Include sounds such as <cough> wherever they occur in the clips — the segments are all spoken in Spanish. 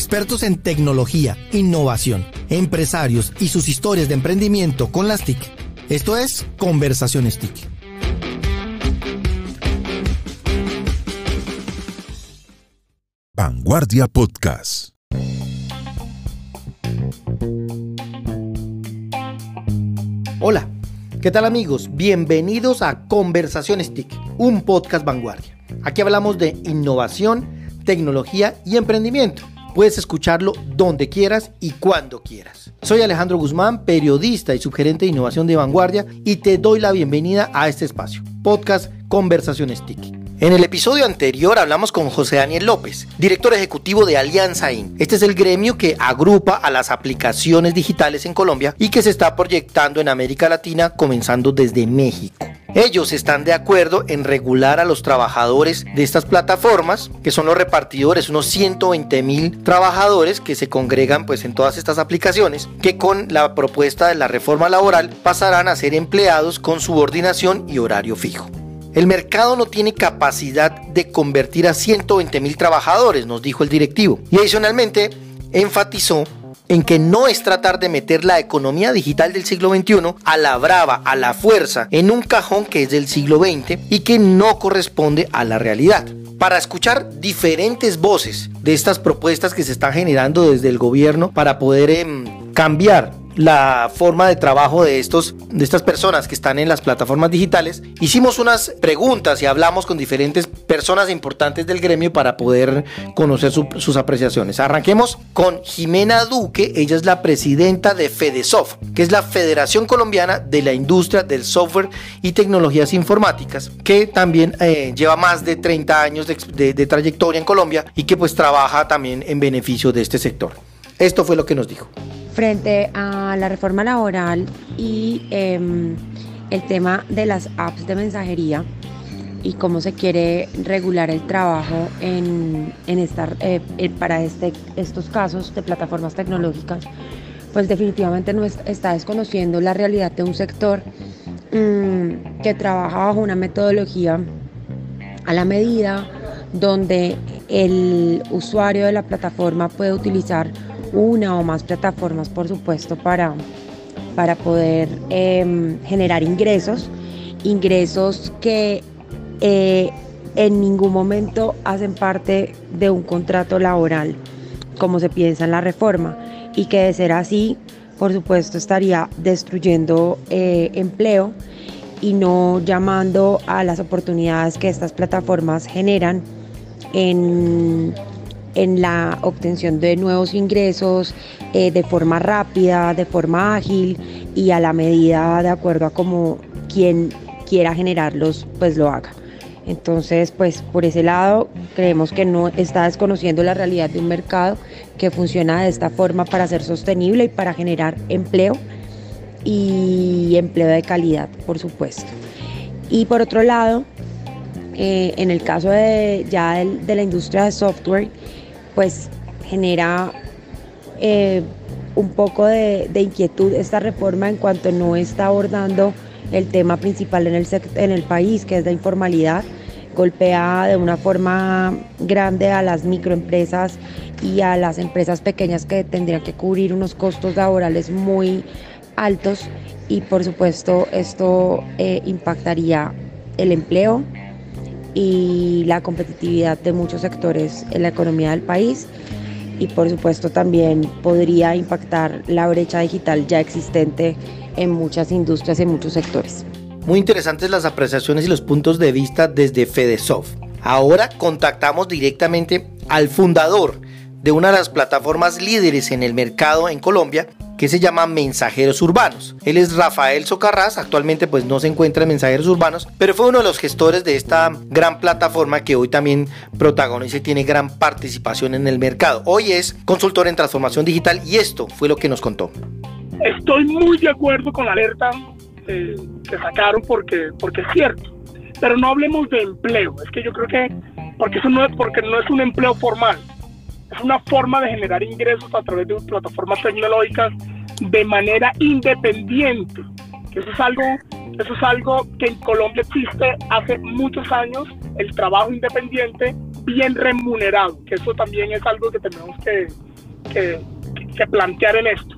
expertos en tecnología, innovación, empresarios y sus historias de emprendimiento con las TIC. Esto es Conversaciones TIC. Vanguardia Podcast. Hola, ¿qué tal amigos? Bienvenidos a Conversaciones TIC, un podcast vanguardia. Aquí hablamos de innovación, tecnología y emprendimiento. Puedes escucharlo donde quieras y cuando quieras. Soy Alejandro Guzmán, periodista y subgerente de innovación de vanguardia y te doy la bienvenida a este espacio, podcast Conversaciones TIC. En el episodio anterior hablamos con José Daniel López, director ejecutivo de Alianza IN. Este es el gremio que agrupa a las aplicaciones digitales en Colombia y que se está proyectando en América Latina comenzando desde México. Ellos están de acuerdo en regular a los trabajadores de estas plataformas, que son los repartidores, unos 120 mil trabajadores que se congregan pues en todas estas aplicaciones, que con la propuesta de la reforma laboral pasarán a ser empleados con subordinación y horario fijo. El mercado no tiene capacidad de convertir a 120 mil trabajadores, nos dijo el directivo. Y adicionalmente enfatizó en que no es tratar de meter la economía digital del siglo XXI a la brava, a la fuerza, en un cajón que es del siglo XX y que no corresponde a la realidad. Para escuchar diferentes voces de estas propuestas que se están generando desde el gobierno para poder em, cambiar la forma de trabajo de, estos, de estas personas que están en las plataformas digitales, hicimos unas preguntas y hablamos con diferentes personas importantes del gremio para poder conocer sus apreciaciones. Arranquemos con Jimena Duque, ella es la presidenta de FedeSoft, que es la Federación Colombiana de la Industria del Software y Tecnologías Informáticas, que también eh, lleva más de 30 años de, de trayectoria en Colombia y que pues trabaja también en beneficio de este sector. Esto fue lo que nos dijo. Frente a la reforma laboral y em, el tema de las apps de mensajería y cómo se quiere regular el trabajo en, eh, para este, estos casos de plataformas tecnológicas, pues definitivamente no está desconociendo la realidad de un sector mm, que trabaja bajo una metodología a la medida donde el usuario de la plataforma puede utilizar una o más plataformas, por supuesto, para, para poder em, generar ingresos, ingresos que eh, en ningún momento hacen parte de un contrato laboral, como se piensa en la reforma, y que de ser así, por supuesto, estaría destruyendo eh, empleo y no llamando a las oportunidades que estas plataformas generan en en la obtención de nuevos ingresos eh, de forma rápida, de forma ágil y a la medida de acuerdo a cómo quien quiera generarlos pues lo haga. Entonces, pues por ese lado creemos que no está desconociendo la realidad de un mercado que funciona de esta forma para ser sostenible y para generar empleo y empleo de calidad, por supuesto. Y por otro lado, eh, en el caso de, ya de la industria de software, pues genera eh, un poco de, inquietud esta reforma en cuanto no está abordando el tema principal en el, en el país, que es la informalidad, golpea de una forma grande a las microempresas y a las empresas pequeñas que tendrían que cubrir unos costos laborales muy altos y por supuesto esto eh, impactaría el empleo, y la competitividad de muchos sectores en la economía del país y por supuesto también podría impactar la brecha digital ya existente en muchas industrias y en muchos sectores. Muy interesantes las apreciaciones y los puntos de vista desde FedeSoft. Ahora contactamos directamente al fundador de una de las plataformas líderes en el mercado en Colombia que se llama Mensajeros Urbanos. Él es Rafael Socarrás, actualmente pues no se encuentra en Mensajeros Urbanos, pero fue uno de los gestores de esta gran plataforma que hoy también protagoniza y tiene gran participación en el mercado. Hoy es consultor en transformación digital y esto fue lo que nos contó. Estoy muy de acuerdo con la alerta eh, que sacaron porque, porque es cierto, pero no hablemos de empleo, es que yo creo que porque eso no es porque no es un empleo formal, es una forma de generar ingresos a través de plataformas tecnológicas de manera independiente. Eso es algo, eso es algo que en Colombia existe hace muchos años, el trabajo independiente bien remunerado, que eso también es algo que tenemos que, que, plantear en esto.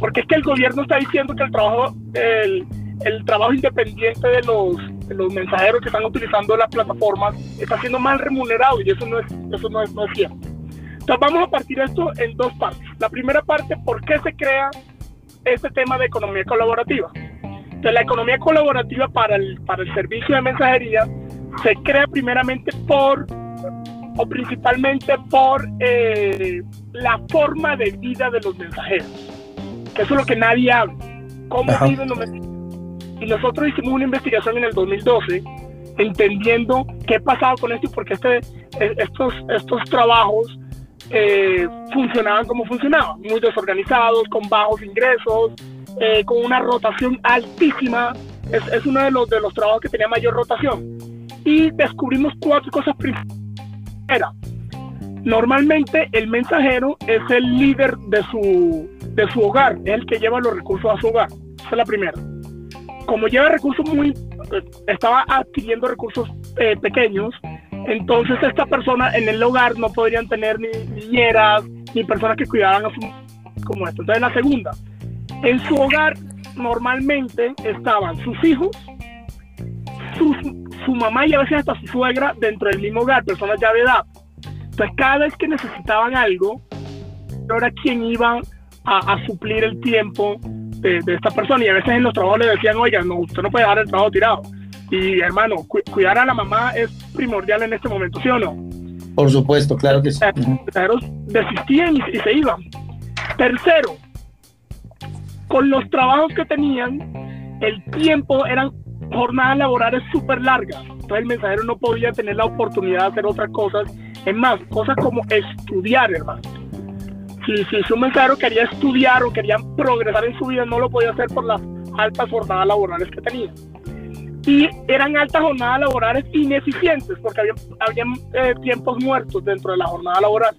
Porque es que el gobierno está diciendo que el trabajo, el, el trabajo independiente de los, de los mensajeros que están utilizando las plataformas está siendo mal remunerado y eso no es, eso no es, no es cierto. Entonces vamos a partir esto en dos partes. La primera parte, ¿por qué se crea este tema de economía colaborativa? Entonces la economía colaborativa para el, para el servicio de mensajería se crea primeramente por o principalmente por eh, la forma de vida de los mensajeros. Que eso es lo que nadie habla. ¿Cómo viven los mensajeros? Y nosotros hicimos una investigación en el 2012 entendiendo qué pasaba con esto y por qué este, estos, estos trabajos eh, funcionaban como funcionaban, muy desorganizados, con bajos ingresos, eh, con una rotación altísima. Es, es, uno de los, de los trabajos que tenía mayor rotación. Y descubrimos cuatro cosas principales. Normalmente el mensajero es el líder de su, de su hogar, es el que lleva los recursos a su hogar. Esa es la primera. Como lleva recursos muy, eh, estaba adquiriendo recursos eh, pequeños, entonces esta persona en el hogar no podrían tener ni niñeras, ni personas que cuidaran a su como esto. Entonces la segunda, en su hogar normalmente estaban sus hijos, su mamá y a veces hasta su suegra dentro del mismo hogar, personas ya de edad. Entonces cada vez que necesitaban algo, era quien iba a, suplir el tiempo de, de, esta persona. Y a veces en los trabajos le decían, oiga, no, usted no puede dejar el trabajo tirado. Y hermano, cu cuidar a la mamá es primordial en este momento, ¿sí o no? Por supuesto, claro que sí. Los desistían y, y se iban. Tercero, con los trabajos que tenían, el tiempo eran jornadas laborales súper largas. Entonces el mensajero no podía tener la oportunidad de hacer otras cosas. Es más, cosas como estudiar, hermano. Si, si, si un mensajero quería estudiar o quería progresar en su vida, no lo podía hacer por las altas jornadas laborales que tenía. Y eran altas jornadas laborales ineficientes porque había, había eh, tiempos muertos dentro de la jornada laboral.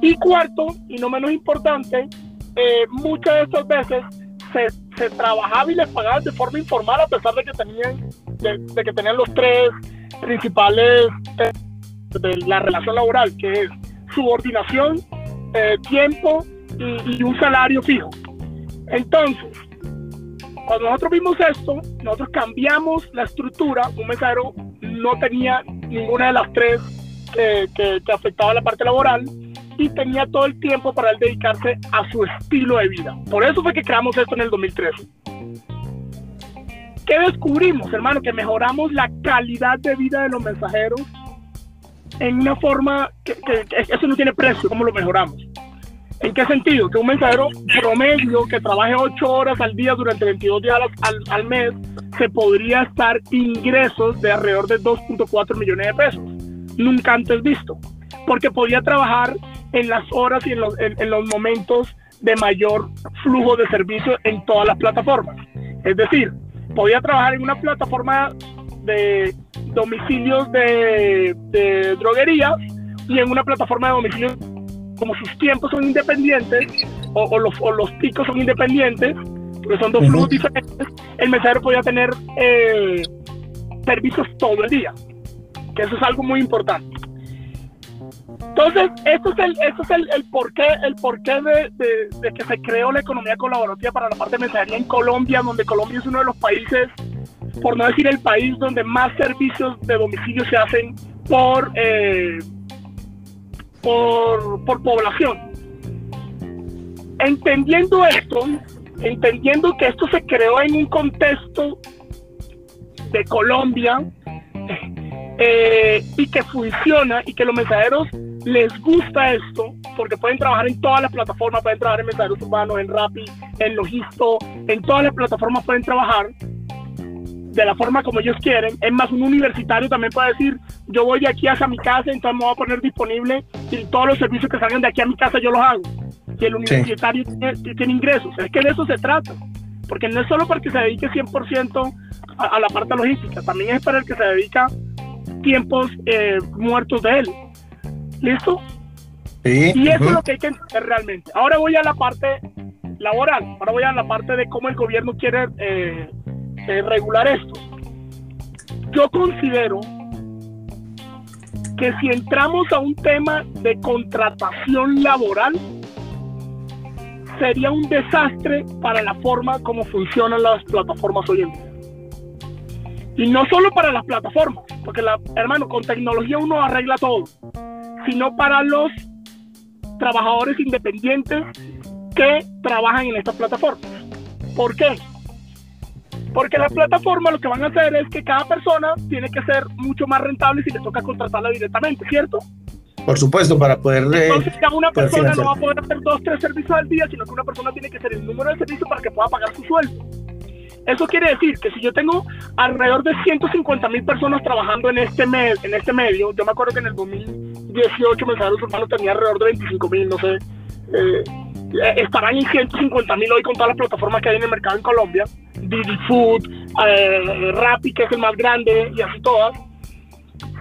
Y cuarto, y no menos importante, eh, muchas de estas veces se, se, trabajaba y les pagaban de forma informal a pesar de que tenían, de, de que tenían los tres principales eh, de la relación laboral, que es subordinación, eh, tiempo y, y, un salario fijo. Entonces, cuando nosotros vimos esto, nosotros cambiamos la estructura, un mensajero no tenía ninguna de las tres que, que, que afectaba la parte laboral, y tenía todo el tiempo para él dedicarse a su estilo de vida. Por eso fue que creamos esto en el 2013. ¿Qué descubrimos, hermano? Que mejoramos la calidad de vida de los mensajeros en una forma que, que, que eso no tiene precio. ¿Cómo lo mejoramos? ¿En qué sentido? Que un mensajero promedio que trabaje 8 horas al día durante 22 días al, al mes se podría estar ingresos de alrededor de 2.4 millones de pesos. Nunca antes visto. Porque podía trabajar en las horas y en los, en, los momentos de mayor flujo de servicio en todas las plataformas. Es decir, podía trabajar en una plataforma de domicilios de, de droguerías y en una plataforma de domicilios como sus tiempos son independientes o, o, los, o los picos son independientes, porque son dos uh -huh. flujos diferentes, el mensajero podía tener eh, servicios todo el día, que eso es algo muy importante. Entonces, esto es el, esto es el, el porqué, el porqué de, de, de, que se creó la economía colaborativa para la parte de mensajería en Colombia, donde Colombia es uno de los países, por no decir el país, donde más servicios de domicilio se hacen por, eh, por, por población. Entendiendo esto, entendiendo que esto se creó en un contexto de Colombia eh, y que funciona y que los mensajeros les gusta esto porque pueden trabajar en todas las plataformas, pueden trabajar en mensajeros urbanos, en Rappi, en Logisto, en todas las plataformas pueden trabajar de la forma como ellos quieren. Es más, un universitario también puede decir, yo voy de aquí hacia mi casa, entonces me voy a poner disponible y todos los servicios que salgan de aquí a mi casa yo los hago. Y el universitario sí. tiene, tiene, ingresos. Es que de eso se trata. Porque no es solo porque se dedique 100% a, a, la parte logística, también es para el que se dedica tiempos eh, muertos de él. ¿Listo? Sí. Y eso uh -huh. es lo que hay que entender realmente. Ahora voy a la parte laboral, ahora voy a la parte de cómo el gobierno quiere eh, eh, regular esto. Yo considero que si entramos a un tema de contratación laboral, sería un desastre para la forma como funcionan las plataformas hoy en día. Y no solo para las plataformas, porque la, hermano, con tecnología uno arregla todo, sino para los trabajadores independientes que trabajan en estas plataformas. ¿Por qué? Porque las plataformas lo que van a hacer es que cada persona tiene que ser mucho más rentable si le toca contratarla directamente, ¿cierto? Por supuesto, para poder... Eh, Entonces ya una persona no va a poder hacer dos, tres servicios al día, sino que una persona tiene que hacer el número de servicios para que pueda pagar su sueldo. Eso quiere decir que si yo tengo alrededor de 150 mil personas trabajando en este, med en este medio, yo me acuerdo que en el 2018 Mensajeros Urbanos tenía alrededor de 25 mil, no sé, eh, estarán en 150 mil hoy con todas las plataformas que hay en el mercado en Colombia, Didi Food, eh, Rappi, que es el más grande, y así todas.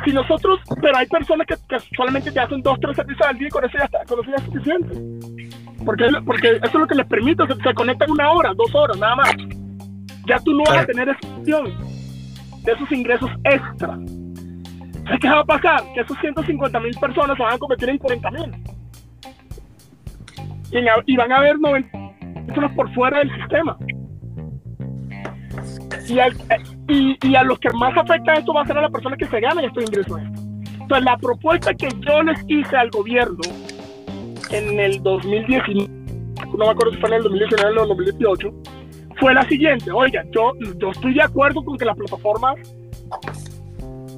Si nosotros, pero hay personas que, solamente te hacen dos, tres servicios al día y con eso ya, está, con eso ya es suficiente. Porque, porque eso es lo que les permite, se, se conectan una hora, dos horas, nada más ya tú no vas a tener esa opción de esos ingresos extra. ¿Qué va a pasar? Que esos 150 mil personas se van a convertir en 40 mil. Y, van a haber 90 personas por fuera del sistema. Y, y, a los que más afecta esto va a ser a las personas que se ganan estos ingresos. Entonces, la propuesta que yo les hice al gobierno en el 2019, no me acuerdo si fue en el 2019 o el 2018, fue la siguiente, oiga, yo, yo estoy de acuerdo con que las plataformas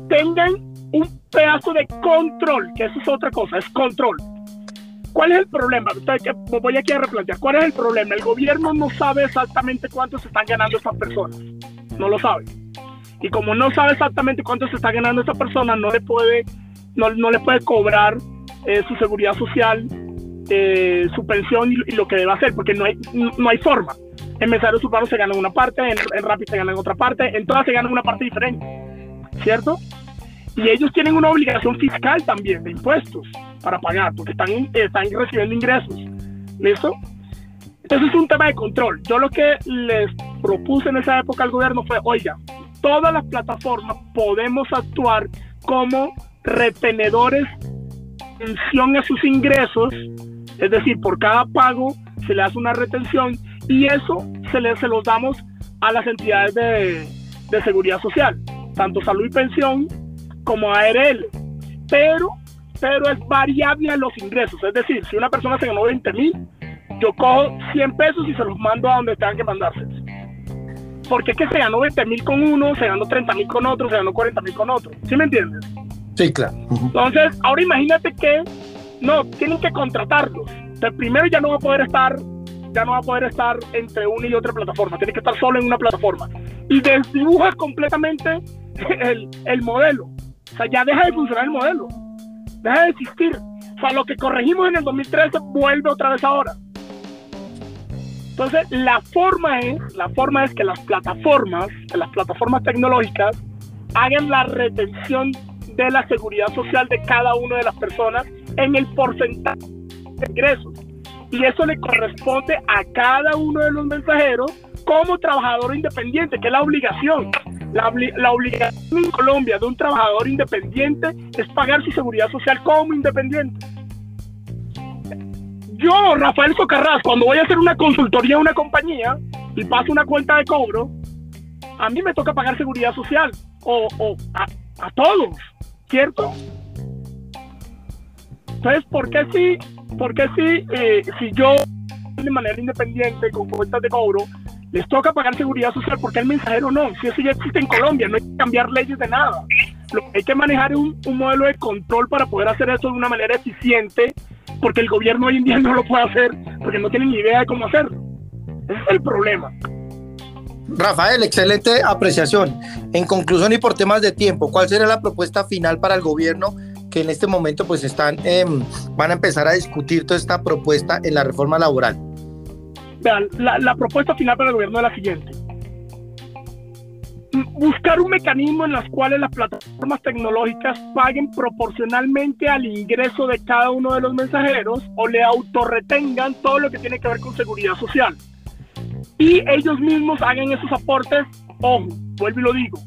tengan un pedazo de control, que eso es otra cosa, es control. ¿Cuál es el problema? Voy aquí a replantear. ¿Cuál es el problema? El gobierno no sabe exactamente cuánto se están ganando estas personas. No lo sabe. Y como no sabe exactamente cuánto se está ganando esta persona, no le puede, no, no le puede cobrar eh, su seguridad social, eh, su pensión y, lo que debe hacer, porque no hay, no hay forma. En mensajeros urbanos se gana una parte, en, en Rappi se gana otra parte, en todas se gana una parte diferente, ¿cierto? Y ellos tienen una obligación fiscal también de impuestos para pagar, porque están, están recibiendo ingresos. ¿Listo? Entonces es un tema de control. Yo lo que les propuse en esa época al gobierno fue, oiga, todas las plataformas podemos actuar como retenedores en función a sus ingresos, es decir, por cada pago se le hace una retención y eso se, le, se los damos a las entidades de, de seguridad social, tanto salud y pensión como ARL. Pero, pero es variable a los ingresos. Es decir, si una persona se ganó 20 mil, yo cojo 100 pesos y se los mando a donde tengan que mandarse. Porque es que se ganó 20 mil con uno, se ganó 30 mil con otro, se ganó 40 mil con otro. ¿Sí me entiendes? Sí, claro. Entonces, ahora imagínate que no, tienen que contratarlos. El primero ya no va a poder estar ya no va a poder estar entre una y otra plataforma, tiene que estar solo en una plataforma. Y desdibuja completamente <laughs> el, el modelo. O sea, ya deja de funcionar el modelo, deja de existir. O sea, lo que corregimos en el 2013 vuelve otra vez ahora. Entonces, la forma es, la forma es que las plataformas, que las plataformas tecnológicas hagan la retención de la seguridad social de cada una de las personas en el porcentaje de ingresos y eso le corresponde a cada uno de los mensajeros como trabajador independiente, que es la obligación. La, la, obligación en Colombia de un trabajador independiente es pagar su seguridad social como independiente. Yo, Rafael Socarrás, cuando voy a hacer una consultoría a una compañía y paso una cuenta de cobro, a mí me toca pagar seguridad social o, o a, a todos, ¿cierto? Entonces, ¿por qué si porque si, eh, si yo de manera independiente con cuentas de cobro les toca pagar seguridad social porque el mensajero no, si eso ya existe en Colombia, no hay que cambiar leyes de nada. Lo que hay que manejar es un, modelo de control para poder hacer eso de una manera eficiente, porque el gobierno hoy en día no lo puede hacer, porque no tiene ni idea de cómo hacerlo. Ese es el problema. Rafael, excelente apreciación. En conclusión y por temas de tiempo, ¿cuál sería la propuesta final para el gobierno que en este momento pues están, em, van a empezar a discutir toda esta propuesta en la reforma laboral? Vean, la, propuesta final para el gobierno es la siguiente. Buscar un mecanismo en las cuales las plataformas tecnológicas paguen proporcionalmente al ingreso de cada uno de los mensajeros o le autorretengan todo lo que tiene que ver con seguridad social. Y ellos mismos hagan esos aportes, ojo, vuelvo y lo digo,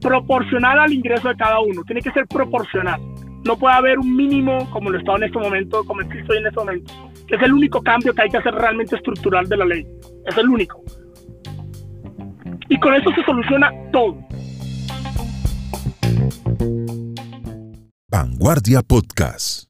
proporcional al ingreso de cada uno, tiene que ser proporcional. no puede haber un mínimo como lo está en este momento, como estoy en este momento, que es el único cambio que hay que hacer realmente estructural de la ley. Es el único. Y con eso se soluciona todo. Vanguardia Podcast.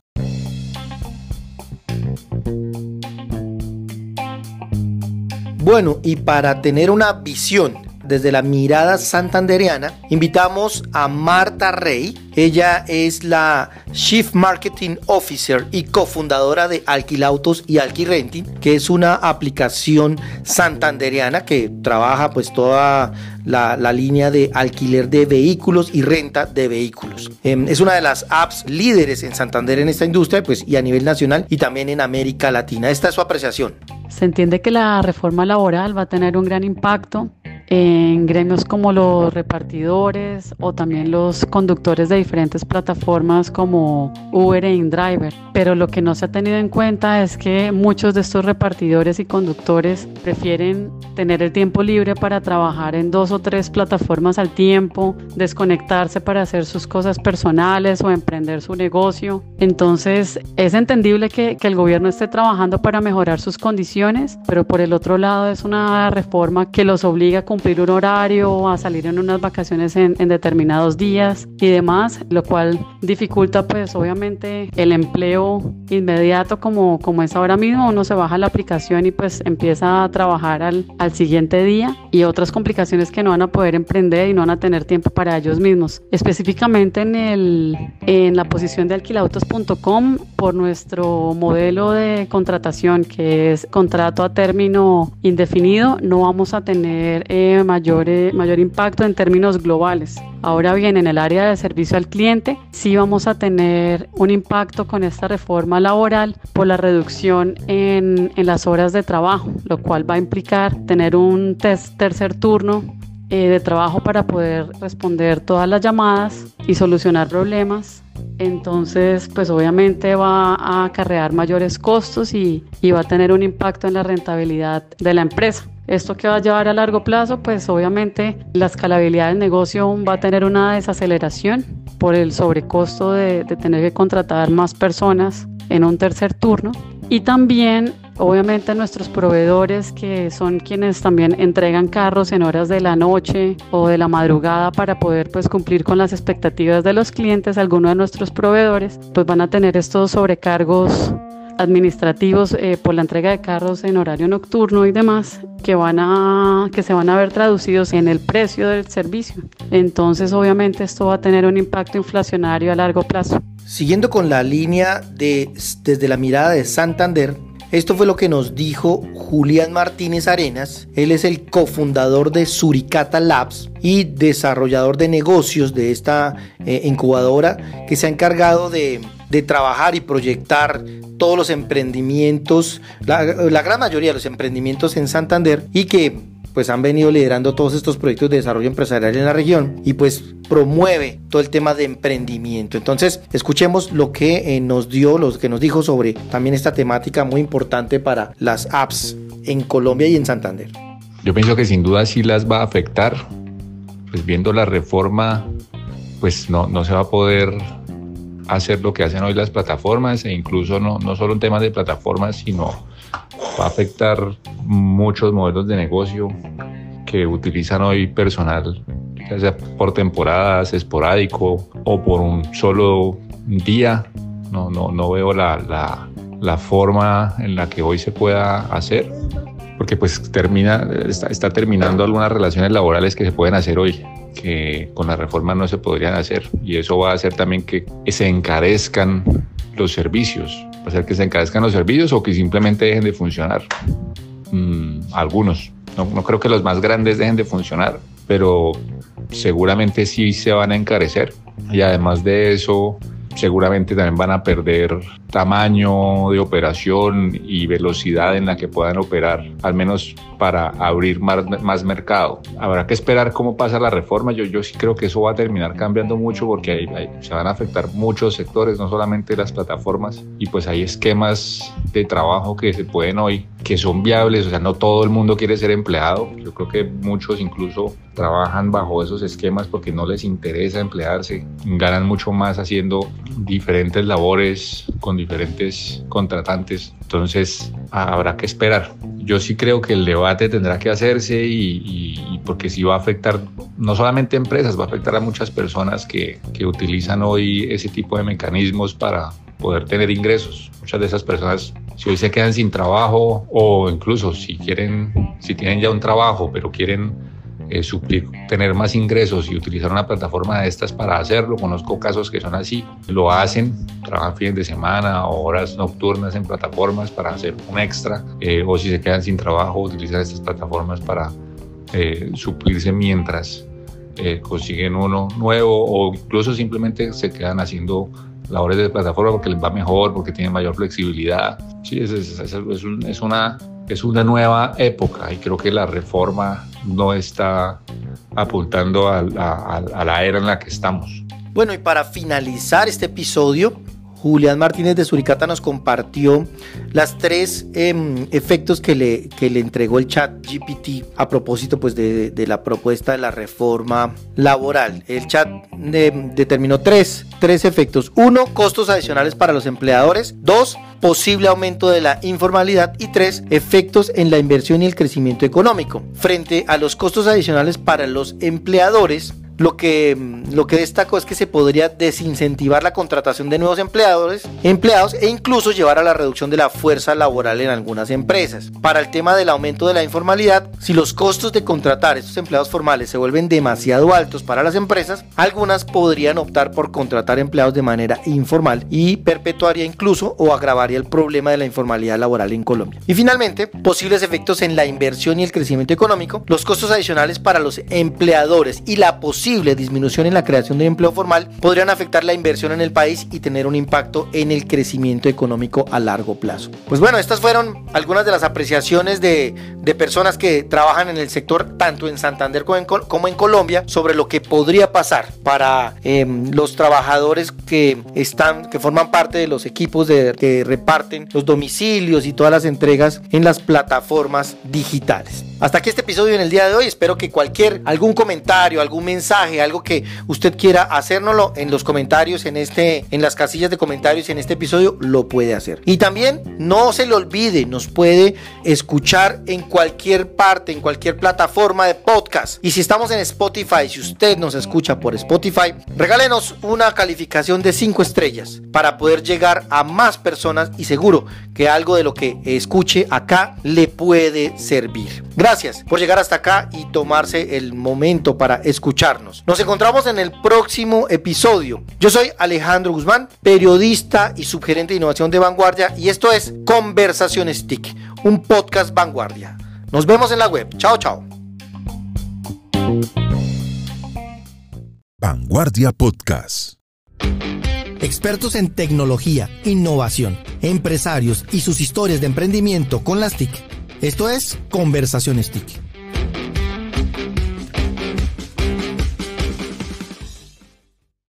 Bueno, y para tener una visión desde la mirada santandereana, invitamos a Marta Rey. Ella es la Chief Marketing Officer y cofundadora de Alquilautos y Alquirenting, que es una aplicación santandereana que trabaja pues toda la, línea de alquiler de vehículos y renta de vehículos. Em, es una de las apps líderes en Santander en esta industria pues, y a nivel nacional y también en América Latina. Esta es su apreciación. Se entiende que la reforma laboral va a tener un gran impacto en gremios como los repartidores o también los conductores de diferentes plataformas como Uber e InDriver. Pero lo que no se ha tenido en cuenta es que muchos de estos repartidores y conductores prefieren tener el tiempo libre para trabajar en dos o tres plataformas al tiempo, desconectarse para hacer sus cosas personales o emprender su negocio. Entonces es entendible que, que el gobierno esté trabajando para mejorar sus condiciones, pero por el otro lado es una reforma que los obliga a un horario, a salir en unas vacaciones en, determinados días y demás, lo cual dificulta pues obviamente el empleo inmediato como, como es ahora mismo. Uno se baja la aplicación y pues empieza a trabajar al, al siguiente día y otras complicaciones que no van a poder emprender y no van a tener tiempo para ellos mismos. Específicamente en, el, en la posición de alquilautos.com por nuestro modelo de contratación que es contrato a término indefinido, no vamos a tener... Eh, mayor, mayor impacto en términos globales. Ahora bien, en el área de servicio al cliente, sí vamos a tener un impacto con esta reforma laboral por la reducción en, en las horas de trabajo, lo cual va a implicar tener un tercer turno eh, de trabajo para poder responder todas las llamadas y solucionar problemas. Entonces, pues obviamente va a acarrear mayores costos y, y va a tener un impacto en la rentabilidad de la empresa. ¿Esto que va a llevar a largo plazo? Pues obviamente la escalabilidad del negocio va a tener una desaceleración por el sobrecosto de, de tener que contratar más personas en un tercer turno. Y también obviamente nuestros proveedores que son quienes también entregan carros en horas de la noche o de la madrugada para poder pues cumplir con las expectativas de los clientes, algunos de nuestros proveedores pues van a tener estos sobrecargos administrativos eh, por la entrega de carros en horario nocturno y demás que van a que se van a ver traducidos en el precio del servicio. Entonces, obviamente esto va a tener un impacto inflacionario a largo plazo. Siguiendo con la línea de desde la mirada de Santander, esto fue lo que nos dijo Julián Martínez Arenas. Él es el cofundador de Suricata Labs y desarrollador de negocios de esta eh, incubadora que se ha encargado de, trabajar y proyectar todos los emprendimientos, la, la gran mayoría de los emprendimientos en Santander y que pues han venido liderando todos estos proyectos de desarrollo empresarial en la región y pues promueve todo el tema de emprendimiento. Entonces, escuchemos lo que eh, nos dio, lo que nos dijo sobre también esta temática muy importante para las apps en Colombia y en Santander. Yo pienso que sin duda sí las va a afectar, pues viendo la reforma, pues no, no se va a poder hacer lo que hacen hoy las plataformas e incluso no, no solo en temas de plataformas, sino va a afectar muchos modelos de negocio que utilizan hoy personal, ya sea por temporadas, esporádico o por un solo día. No, no, no veo la, la, la forma en la que hoy se pueda hacer, porque pues termina, está, está terminando algunas relaciones laborales que se pueden hacer hoy que con la reforma no se podrían hacer. Y eso va a hacer también que se encarezcan los servicios, va a hacer que se encarezcan los servicios o que simplemente dejen de funcionar. Mm, algunos, no, no creo que los más grandes dejen de funcionar, pero seguramente sí se van a encarecer. Y además de eso seguramente también van a perder tamaño de operación y velocidad en la que puedan operar, al menos para abrir más, más mercado. Habrá que esperar cómo pasa la reforma. Yo, yo sí creo que eso va a terminar cambiando mucho porque se van a afectar muchos sectores, no solamente las plataformas, y pues hay esquemas de trabajo que se pueden hoy, que son viables, o sea, no todo el mundo quiere ser empleado, yo creo que muchos incluso trabajan bajo esos esquemas porque no les interesa emplearse, ganan mucho más haciendo diferentes labores con diferentes contratantes, entonces habrá que esperar. Yo sí creo que el debate tendrá que hacerse y, porque sí va a afectar no solamente a empresas, va a afectar a muchas personas que, que utilizan hoy ese tipo de mecanismos para poder tener ingresos. Muchas de esas personas, si hoy se quedan sin trabajo o incluso si quieren, si tienen ya un trabajo, pero quieren eh, suplir, tener más ingresos y utilizar una plataforma de estas para hacerlo. Conozco casos que son así, lo hacen, trabajan fines de semana o horas nocturnas en plataformas para hacer un extra, eh, o si se quedan sin trabajo, utilizan estas plataformas para eh, suplirse mientras consiguen uno nuevo o incluso simplemente se quedan haciendo labores de plataforma porque les va mejor, porque tienen mayor flexibilidad. Sí, es, es, una, es una nueva época y creo que la reforma no está apuntando a, la era en la que estamos. Bueno, y para finalizar este episodio, Julián Martínez de Suricata nos compartió las tres em, efectos que le, que le entregó el chat GPT a propósito pues, de, la propuesta de la reforma laboral. El chat determinó tres, tres efectos. Uno, costos adicionales para los empleadores. Dos, posible aumento de la informalidad y tres, efectos en la inversión y el crecimiento económico. Frente a los costos adicionales para los empleadores, lo que, lo que destaco es que se podría desincentivar la contratación de nuevos empleadores, empleados e incluso llevar a la reducción de la fuerza laboral en algunas empresas. Para el tema del aumento de la informalidad, si los costos de contratar estos empleados formales se vuelven demasiado altos para las empresas, algunas podrían optar por contratar empleados de manera informal y perpetuaría incluso o agravaría el problema de la informalidad laboral en Colombia. Y finalmente, posibles efectos en la inversión y el crecimiento económico, los costos adicionales para los empleadores y la posibilidad disminución en la creación de empleo formal podrían afectar la inversión en el país y tener un impacto en el crecimiento económico a largo plazo. Pues bueno, estas fueron algunas de las apreciaciones de, de personas que trabajan en el sector tanto en Santander como en, Colombia sobre lo que podría pasar para em, los trabajadores que están, que forman parte de los equipos de, que reparten los domicilios y todas las entregas en las plataformas digitales. Hasta aquí este episodio en el día de hoy. Espero que cualquier, algún comentario, algún mensaje, algo que usted quiera hacérnoslo en los comentarios, en este, en las casillas de comentarios en este episodio, lo puede hacer. Y también no se le olvide, nos puede escuchar en cualquier parte, en cualquier plataforma de podcast. Y si estamos en Spotify, si usted nos escucha por Spotify, regálenos una calificación de 5 estrellas para poder llegar a más personas y seguro que algo de lo que escuche acá le puede servir. Gracias por llegar hasta acá y tomarse el momento para escucharnos. Nos encontramos en el próximo episodio. Yo soy Alejandro Guzmán, periodista y subgerente de innovación de Vanguardia y esto es Conversación Stick, un podcast Vanguardia. Nos vemos en la web. Chao, chao. Vanguardia Podcast. Expertos en tecnología, innovación, empresarios y sus historias de emprendimiento con las TIC. Esto es Conversaciones TIC.